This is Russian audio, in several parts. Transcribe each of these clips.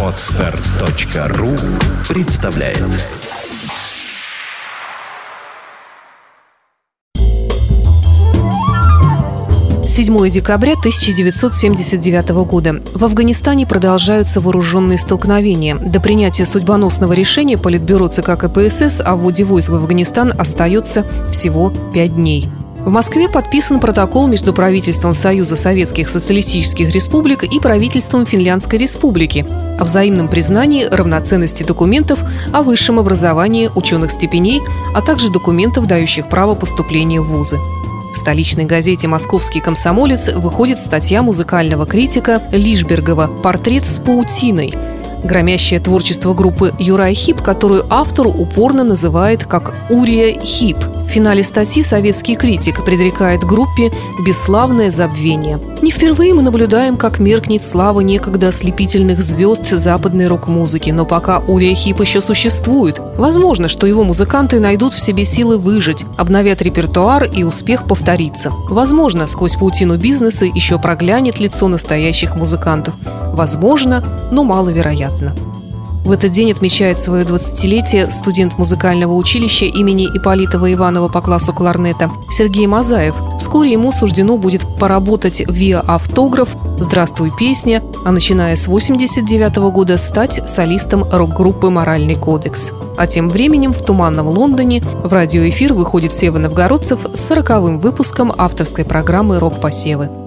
Отстар.ру представляет Седьмое декабря 1979 года. В Афганистане продолжаются вооруженные столкновения. До принятия судьбоносного решения Политбюро ЦК КПСС о вводе войск в Афганистан остается всего пять дней. В Москве подписан протокол между правительством Союза Советских Социалистических Республик и правительством Финляндской Республики о взаимном признании равноценности документов о высшем образовании ученых степеней, а также документов, дающих право поступления в вузы. В столичной газете «Московский комсомолец» выходит статья музыкального критика Лишбергова «Портрет с паутиной», громящее творчество группы Uriah Heep, которую автор упорно называет как «Урия Хип», финале статьи советский критик предрекает группе бесславное забвение. Не впервые мы наблюдаем, как меркнет слава некогда ослепительных звезд западной рок-музыки, но пока Урия Хип еще существует, возможно, что его музыканты найдут в себе силы выжить, обновят репертуар и успех повторится. Возможно, сквозь паутину бизнеса еще проглянет лицо настоящих музыкантов. Возможно, но маловероятно. В этот день отмечает свое 20-летие студент музыкального училища имени Иполитова Иванова по классу кларнета Сергей Мазаев. Вскоре ему суждено будет поработать виа автограф «Здравствуй, песня», а начиная с 89 года стать солистом рок-группы «Моральный кодекс». А тем временем в туманном Лондоне в радиоэфир выходит Сева Новгородцев с 40-м выпуском авторской программы «Рок-посевы».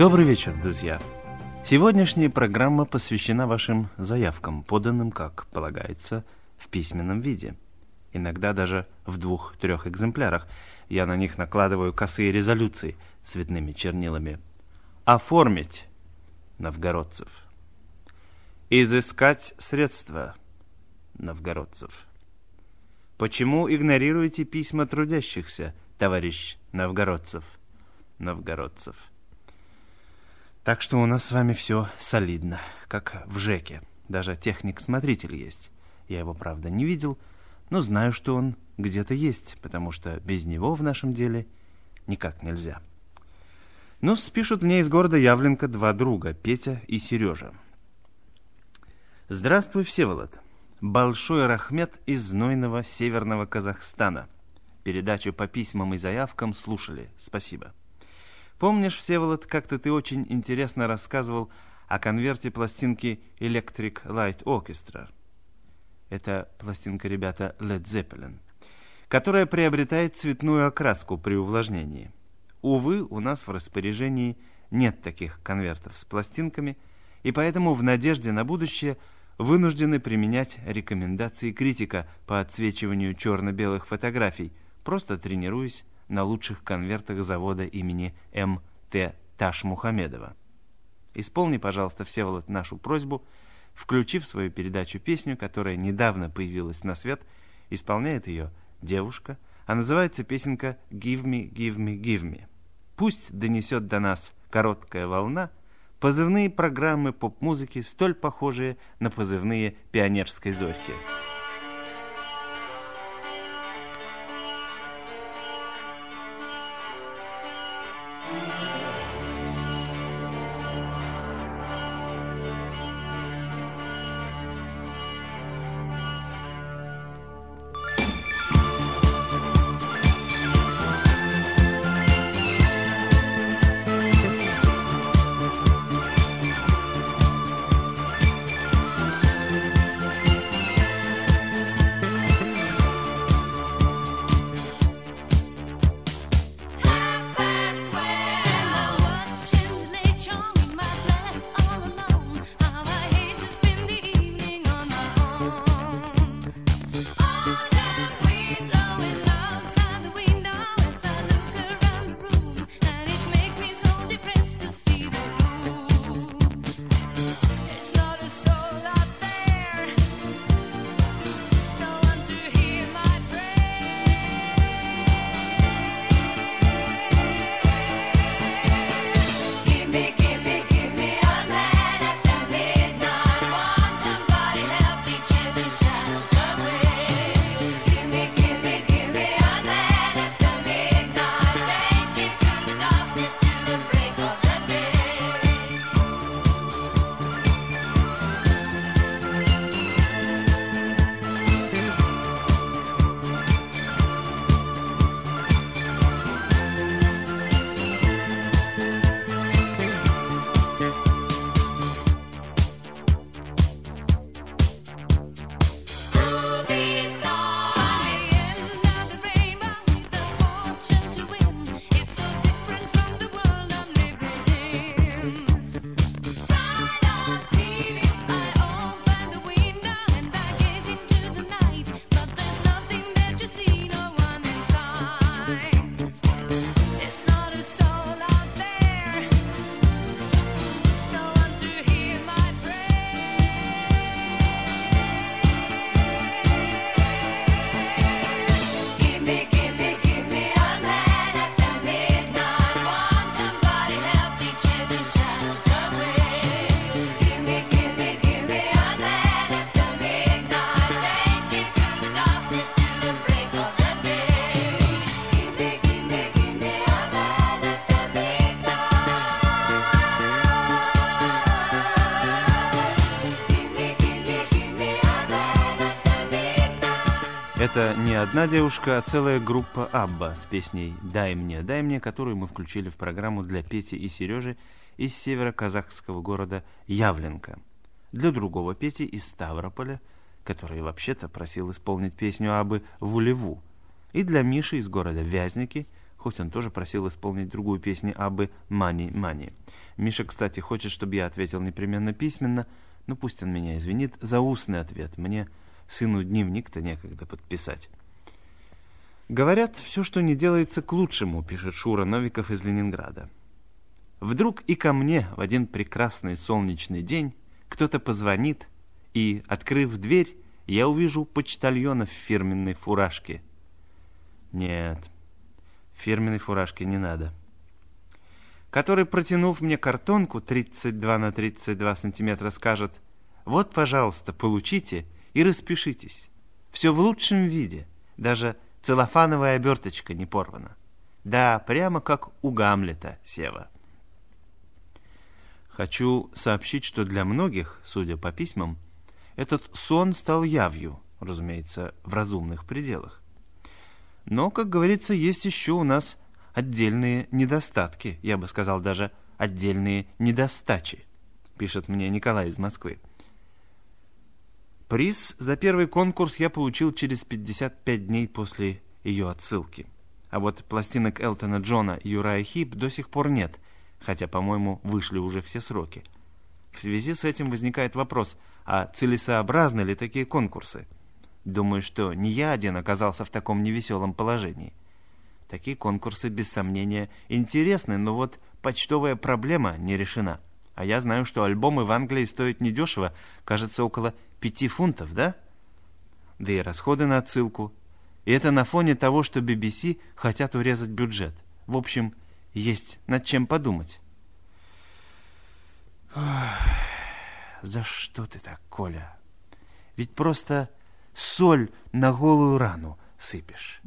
Добрый вечер, друзья. Сегодняшняя программа посвящена вашим заявкам, поданным, как полагается, в письменном виде. Иногда даже в двух-трех экземплярах. Я на них накладываю косые резолюции цветными чернилами. Оформить новгородцев. Изыскать средства новгородцев. Почему игнорируете письма трудящихся, товарищ новгородцев? Новгородцев. Так что у нас с вами все солидно, как в ЖЭКе. Даже техник-смотритель есть. Я его, правда, не видел, но знаю, что он где-то есть, потому что без него в нашем деле никак нельзя. Ну, спишут мне из города Явленка два друга, Петя и Сережа. Здравствуй, Всеволод. Большой Рахмет из знойного северного Казахстана. Передачу по письмам и заявкам слушали. Спасибо. Помнишь, Всеволод, как-то ты очень интересно рассказывал о конверте пластинки Electric Light Orchestra? Это пластинка, ребята, Led Zeppelin, которая приобретает цветную окраску при увлажнении. Увы, у нас в распоряжении нет таких конвертов с пластинками, и поэтому в надежде на будущее вынуждены применять рекомендации критика по отсвечиванию черно-белых фотографий, просто тренируясь на лучших конвертах завода имени М.Т. Ташмухамедова. Исполни, пожалуйста, Всеволод, нашу просьбу, включив в свою передачу песню, которая недавно появилась на свет, исполняет ее девушка, а называется песенка «Give me, give me, give me». Пусть донесет до нас короткая волна позывные программы поп-музыки, столь похожие на позывные пионерской зорьки. Это не одна девушка, а целая группа Абба с песней «Дай мне, дай мне», которую мы включили в программу для Пети и Сережи из северо-казахского города Явленка. Для другого Пети из Ставрополя, который вообще-то просил исполнить песню Абы «Вулеву». И для Миши из города Вязники, хоть он тоже просил исполнить другую песню Абы «Мани, мани». Миша, кстати, хочет, чтобы я ответил непременно письменно, но пусть он меня извинит за устный ответ. Мне Сыну дневник-то некогда подписать. Говорят, все, что не делается к лучшему, пишет Шура Новиков из Ленинграда. Вдруг и ко мне в один прекрасный солнечный день кто-то позвонит, и, открыв дверь, я увижу почтальона в фирменной фуражке. Нет, фирменной фуражки не надо. Который, протянув мне картонку 32 на 32 сантиметра, скажет, «Вот, пожалуйста, получите», и распишитесь. Все в лучшем виде, даже целлофановая оберточка не порвана. Да, прямо как у Гамлета, Сева. Хочу сообщить, что для многих, судя по письмам, этот сон стал явью, разумеется, в разумных пределах. Но, как говорится, есть еще у нас отдельные недостатки, я бы сказал даже отдельные недостачи, пишет мне Николай из Москвы. Приз за первый конкурс я получил через 55 дней после ее отсылки. А вот пластинок Элтона Джона и Юрая Хип до сих пор нет, хотя, по-моему, вышли уже все сроки. В связи с этим возникает вопрос, а целесообразны ли такие конкурсы? Думаю, что не я один оказался в таком невеселом положении. Такие конкурсы, без сомнения, интересны, но вот почтовая проблема не решена. А я знаю, что альбомы в Англии стоят недешево, кажется, около пяти фунтов, да? Да и расходы на отсылку. И это на фоне того, что BBC хотят урезать бюджет. В общем, есть над чем подумать. Ох, за что ты так, Коля? Ведь просто соль на голую рану сыпешь.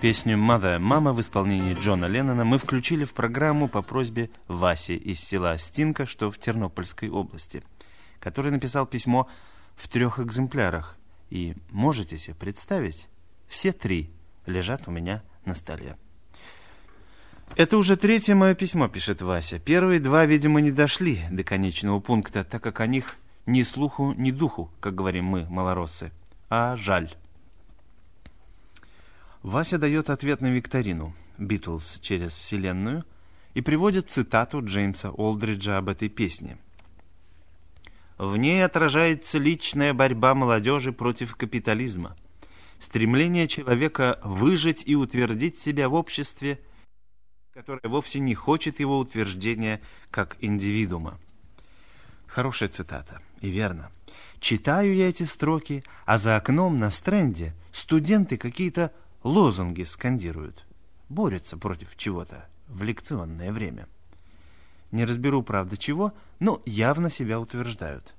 Песню «Mother» «Мама» в исполнении Джона Леннона мы включили в программу по просьбе Васи из села Стинка, что в Тернопольской области, который написал письмо в трех экземплярах. И можете себе представить, все три лежат у меня на столе. Это уже третье мое письмо, пишет Вася. Первые два, видимо, не дошли до конечного пункта, так как о них ни слуху, ни духу, как говорим мы, малороссы. А жаль. Вася дает ответ на викторину «Битлз через Вселенную» и приводит цитату Джеймса Олдриджа об этой песне. В ней отражается личная борьба молодежи против капитализма, стремление человека выжить и утвердить себя в обществе, которое вовсе не хочет его утверждения как индивидуума. Хорошая цитата, и верно. Читаю я эти строки, а за окном на стренде студенты какие-то лозунги скандируют, борются против чего-то в лекционное время. Не разберу, правда, чего, но явно себя утверждают.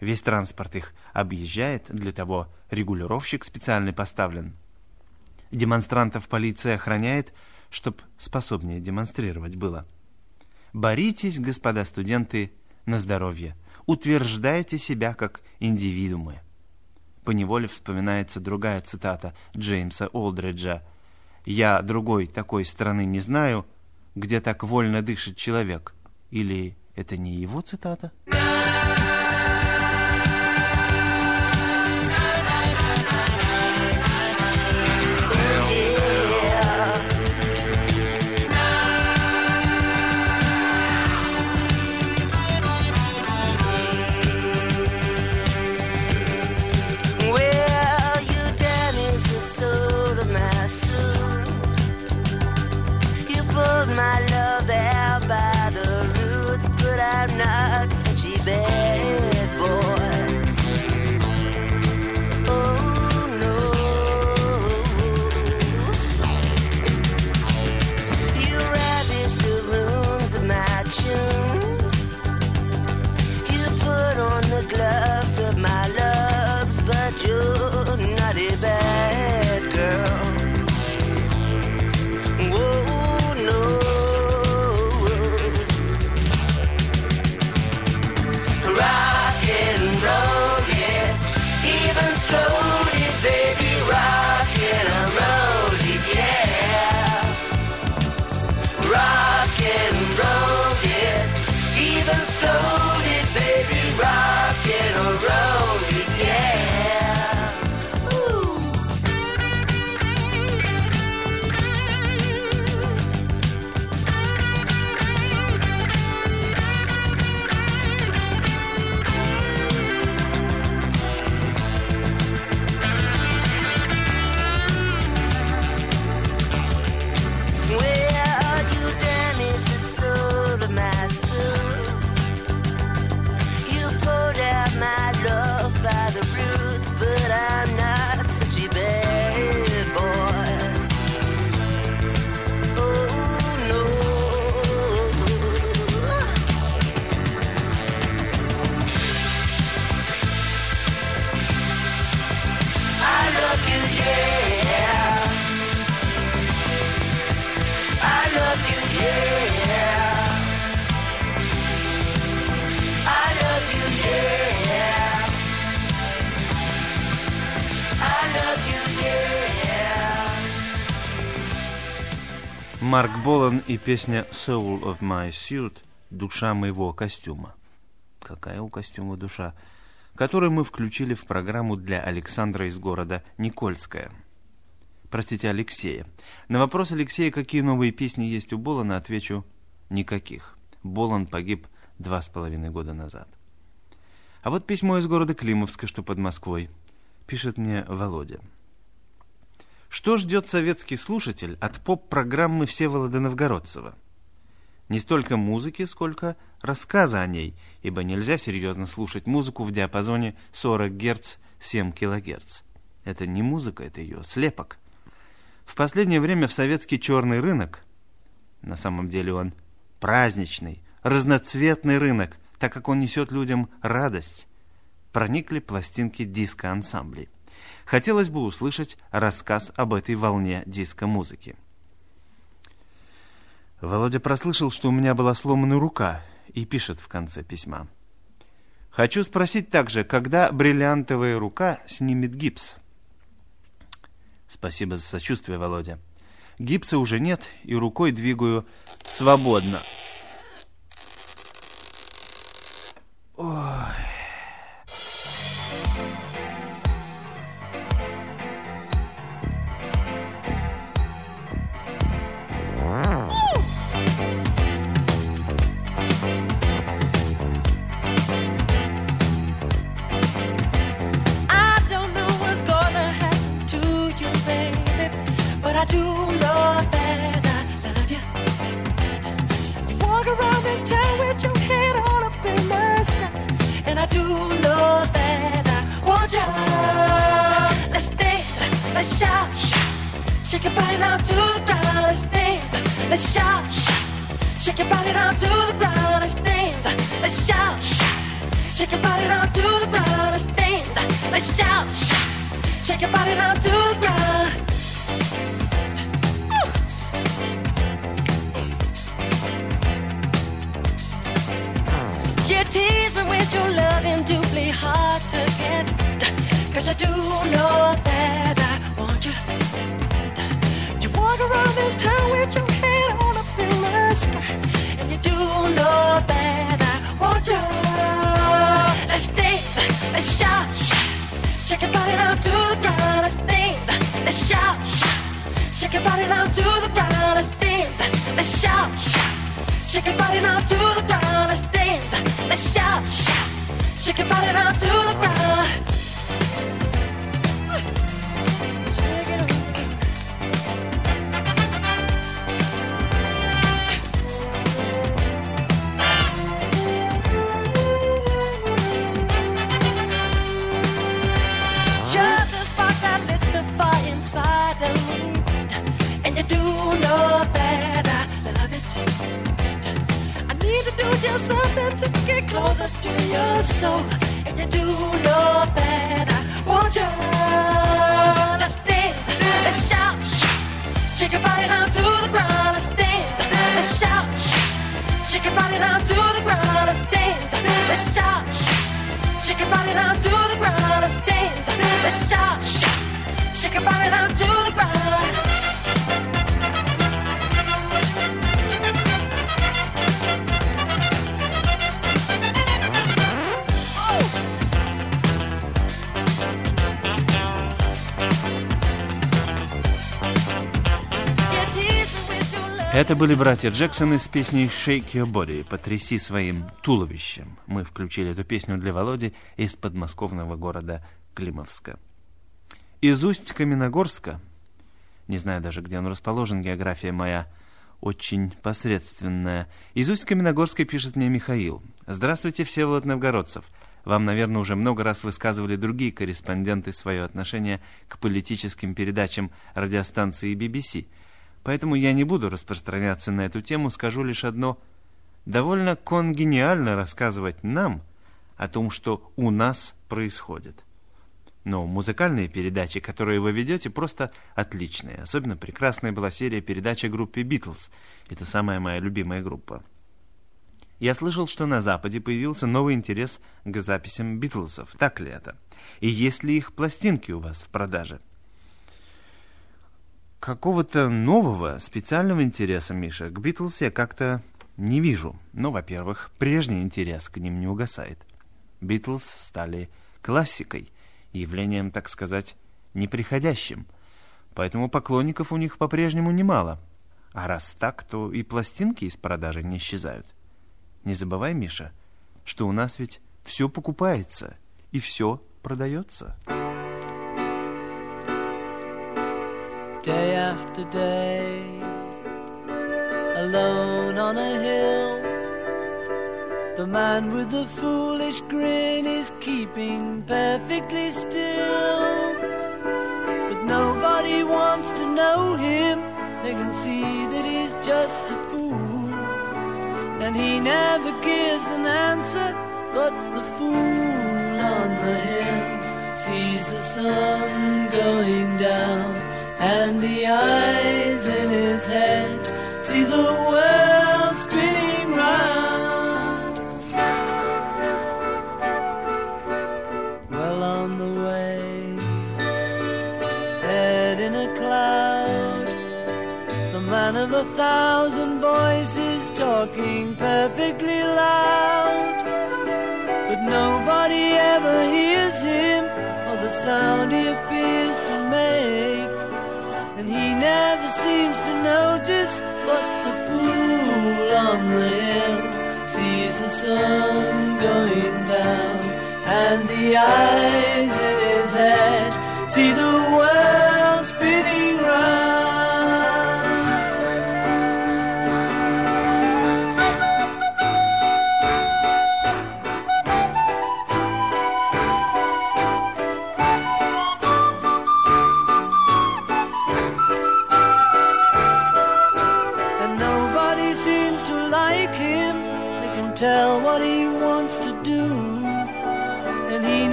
Весь транспорт их объезжает, для того регулировщик специальный поставлен. Демонстрантов полиция охраняет, чтоб способнее демонстрировать было. Боритесь, господа студенты, на здоровье. Утверждайте себя как индивидуумы поневоле вспоминается другая цитата Джеймса Олдриджа. «Я другой такой страны не знаю, где так вольно дышит человек». Или это не его цитата? Марк Болан и песня «Soul of my suit» «Душа моего костюма». Какая у костюма душа? Которую мы включили в программу для Александра из города Никольская. Простите, Алексея. На вопрос Алексея, какие новые песни есть у Болана, отвечу «никаких». Болан погиб два с половиной года назад. А вот письмо из города Климовска, что под Москвой. Пишет мне Володя. Что ждет советский слушатель от поп-программы Всеволода Новгородцева? Не столько музыки, сколько рассказа о ней, ибо нельзя серьезно слушать музыку в диапазоне 40 Гц, 7 кГц. Это не музыка, это ее слепок. В последнее время в советский черный рынок, на самом деле он праздничный, разноцветный рынок, так как он несет людям радость, проникли пластинки диско-ансамблей. Хотелось бы услышать рассказ об этой волне диско-музыки. Володя прослышал, что у меня была сломана рука, и пишет в конце письма. Хочу спросить также, когда бриллиантовая рука снимет гипс? Спасибо за сочувствие, Володя. Гипса уже нет, и рукой двигаю свободно. Ой. do know that I love you. Walk around this town with your head up in the sky, and I do know that I want you. Let's dance, let's shout, shake your body down to the ground. Let's dance, let's shout, shake your body down to the ground. Let's dance, let's shout, shake your body to the ground. Let's dance, let's shout, shake your body to the ground. Cause I do know I want you. You walk around this town with your head on fillers and you do know I want you. Let's dance, let's shout, shake your body down to the ground. Let's dance, let's shout, shake your body down to the ground. Let's dance, let's shout, shake your body down to the ground. Let's dance, let's shout. shout, shake your body down to the ground. Something to get closer to your soul. And you do know that I want you. Let's dance, let's shout, shake your body down to the ground. Let's dance, let's shout, shake your body down to the ground. Let's dance, let's shout, shake your body down to the ground. Let's dance, Это были братья Джексоны с песней «Shake Your Body» «Потряси своим туловищем». Мы включили эту песню для Володи из подмосковного города Климовска. Из Усть-Каменогорска, не знаю даже, где он расположен, география моя очень посредственная. Из Усть-Каменогорска пишет мне Михаил. «Здравствуйте, Всеволод Новгородцев. Вам, наверное, уже много раз высказывали другие корреспонденты свое отношение к политическим передачам радиостанции BBC – Поэтому я не буду распространяться на эту тему, скажу лишь одно. Довольно конгениально рассказывать нам о том, что у нас происходит. Но музыкальные передачи, которые вы ведете, просто отличные. Особенно прекрасная была серия передач о группе «Битлз». Это самая моя любимая группа. Я слышал, что на Западе появился новый интерес к записям «Битлзов». Так ли это? И есть ли их пластинки у вас в продаже? Какого-то нового, специального интереса, Миша, к Битлз я как-то не вижу. Ну, во-первых, прежний интерес к ним не угасает. Битлз стали классикой, явлением, так сказать, неприходящим. Поэтому поклонников у них по-прежнему немало. А раз так, то и пластинки из продажи не исчезают. Не забывай, Миша, что у нас ведь все покупается и все продается. Day after day, alone on a hill. The man with the foolish grin is keeping perfectly still. But nobody wants to know him, they can see that he's just a fool. And he never gives an answer, but the fool on the hill sees the sun going down, and the eyes in his head see the world spinning round. Well on the way, head in a cloud, the man of a thousand voices talking perfectly loud. But nobody ever hears him or the sound he he never seems to notice but the fool on the hill sees the sun going down and the eyes in his head see the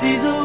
see the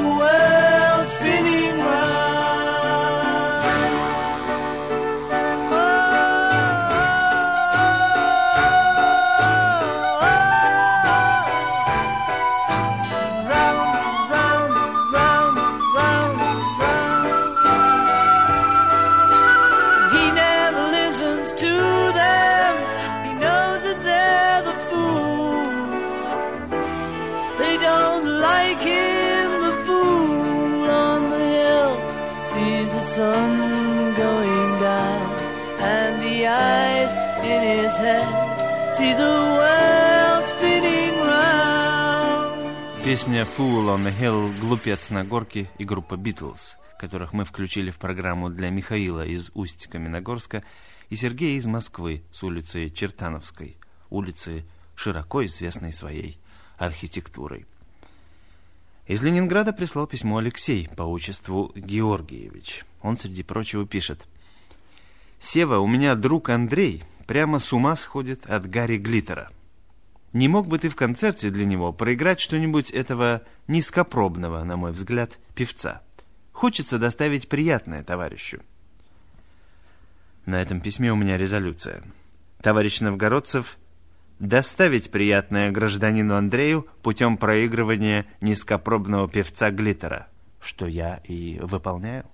Песня «Fool on the Hill» «Глупец на горке» и группа «Битлз», которых мы включили в программу для Михаила из Усть-Каменогорска и Сергея из Москвы с улицы Чертановской, улицы, широко известной своей архитектурой. Из Ленинграда прислал письмо Алексей по отчеству Георгиевич. Он, среди прочего, пишет. «Сева, у меня друг Андрей прямо с ума сходит от Гарри Глиттера. Не мог бы ты в концерте для него проиграть что-нибудь этого низкопробного, на мой взгляд, певца? Хочется доставить приятное товарищу». На этом письме у меня резолюция. Товарищ Новгородцев, доставить приятное гражданину Андрею путем проигрывания низкопробного певца Глиттера, что я и выполняю.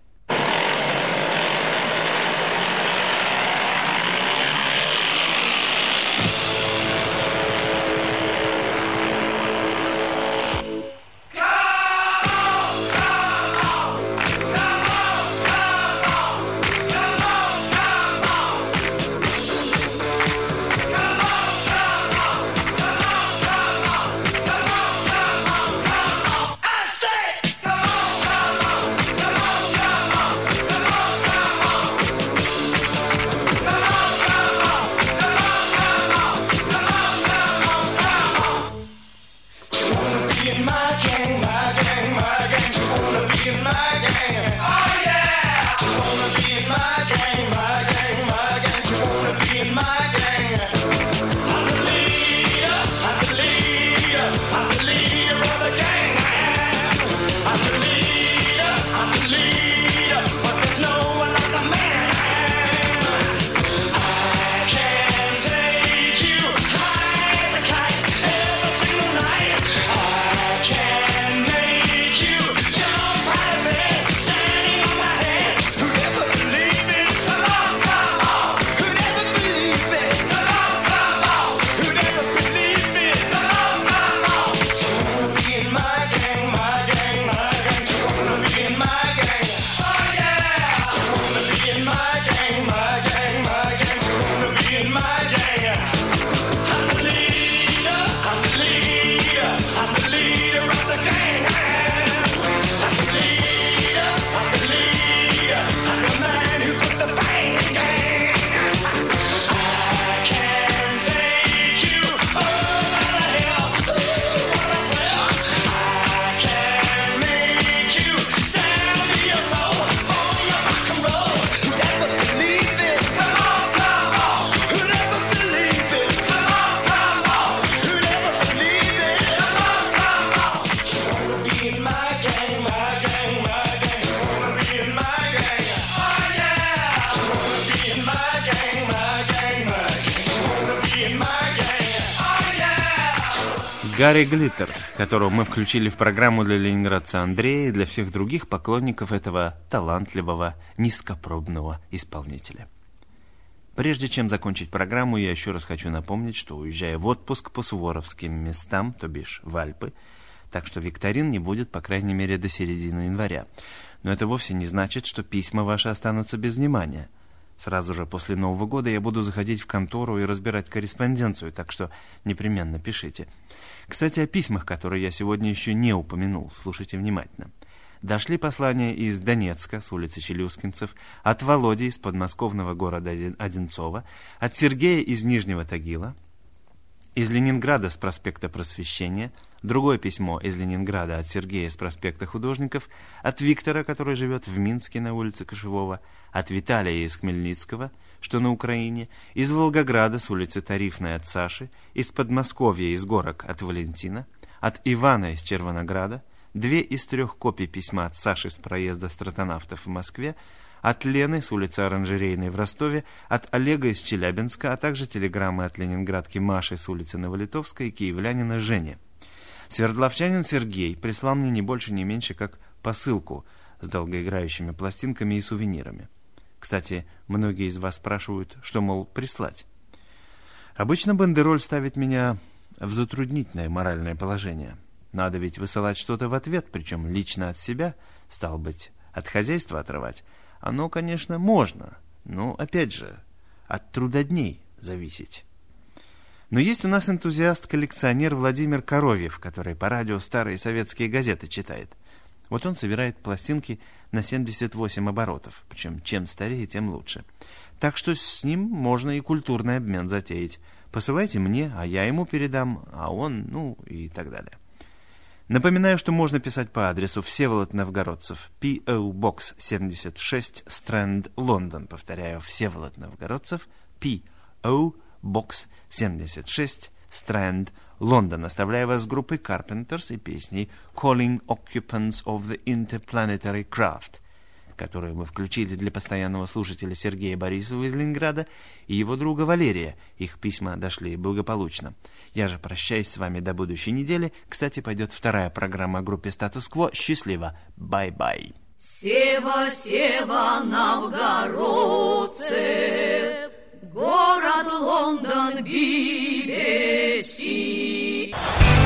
Гарри Глиттер, которого мы включили в программу для ленинградца Андрея и для всех других поклонников этого талантливого, низкопробного исполнителя. Прежде чем закончить программу, я еще раз хочу напомнить, что уезжая в отпуск по суворовским местам, то бишь в Альпы, так что викторин не будет, по крайней мере, до середины января. Но это вовсе не значит, что письма ваши останутся без внимания. Сразу же после Нового года я буду заходить в контору и разбирать корреспонденцию, так что непременно пишите. Кстати, о письмах, которые я сегодня еще не упомянул, слушайте внимательно. Дошли послания из Донецка, с улицы Челюскинцев, от Володи из подмосковного города Одинцова, от Сергея из Нижнего Тагила, из Ленинграда с проспекта Просвещения, другое письмо из Ленинграда от Сергея с проспекта Художников, от Виктора, который живет в Минске на улице Кошевого, от Виталия из Хмельницкого, что на Украине, из Волгограда с улицы Тарифной от Саши, из Подмосковья из Горок от Валентина, от Ивана из Червонограда, две из трех копий письма от Саши с проезда стратонавтов в Москве, от Лены с улицы Оранжерейной в Ростове, от Олега из Челябинска, а также телеграммы от ленинградки Маши с улицы Новолитовской и киевлянина Жени. Свердловчанин Сергей прислал мне не больше, не меньше, как посылку с долгоиграющими пластинками и сувенирами. Кстати, многие из вас спрашивают, что, мол, прислать. Обычно бандероль ставит меня в затруднительное моральное положение. Надо ведь высылать что-то в ответ, причем лично от себя, стал быть, от хозяйства отрывать. Оно, конечно, можно, но, опять же, от трудодней зависеть. Но есть у нас энтузиаст-коллекционер Владимир Коровьев, который по радио старые советские газеты читает. Вот он собирает пластинки на 78 оборотов, причем чем старее, тем лучше. Так что с ним можно и культурный обмен затеять. Посылайте мне, а я ему передам, а он, ну и так далее. Напоминаю, что можно писать по адресу Всеволод Новгородцев, P.O. Box 76, Стрэнд, Лондон. Повторяю, Всеволод Новгородцев, P.O. Box 76, Стрэнд, Лондон. Оставляю вас с группой Carpenters и песней Calling Occupants of the Interplanetary Craft – которую мы включили для постоянного слушателя Сергея Борисова из Ленинграда и его друга Валерия. Их письма дошли благополучно. Я же прощаюсь с вами до будущей недели. Кстати, пойдет вторая программа о группе «Status Quo». Счастливо! Bye-bye! Сева, Сева, Новгородцев, город Лондон, BBC.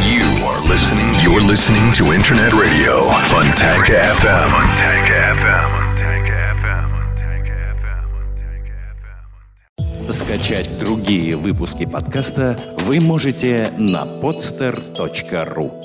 You are listening. You're listening to Internet Radio, Funtank FM. Funtank FM. Скачать другие выпуски подкаста вы можете на podster.ru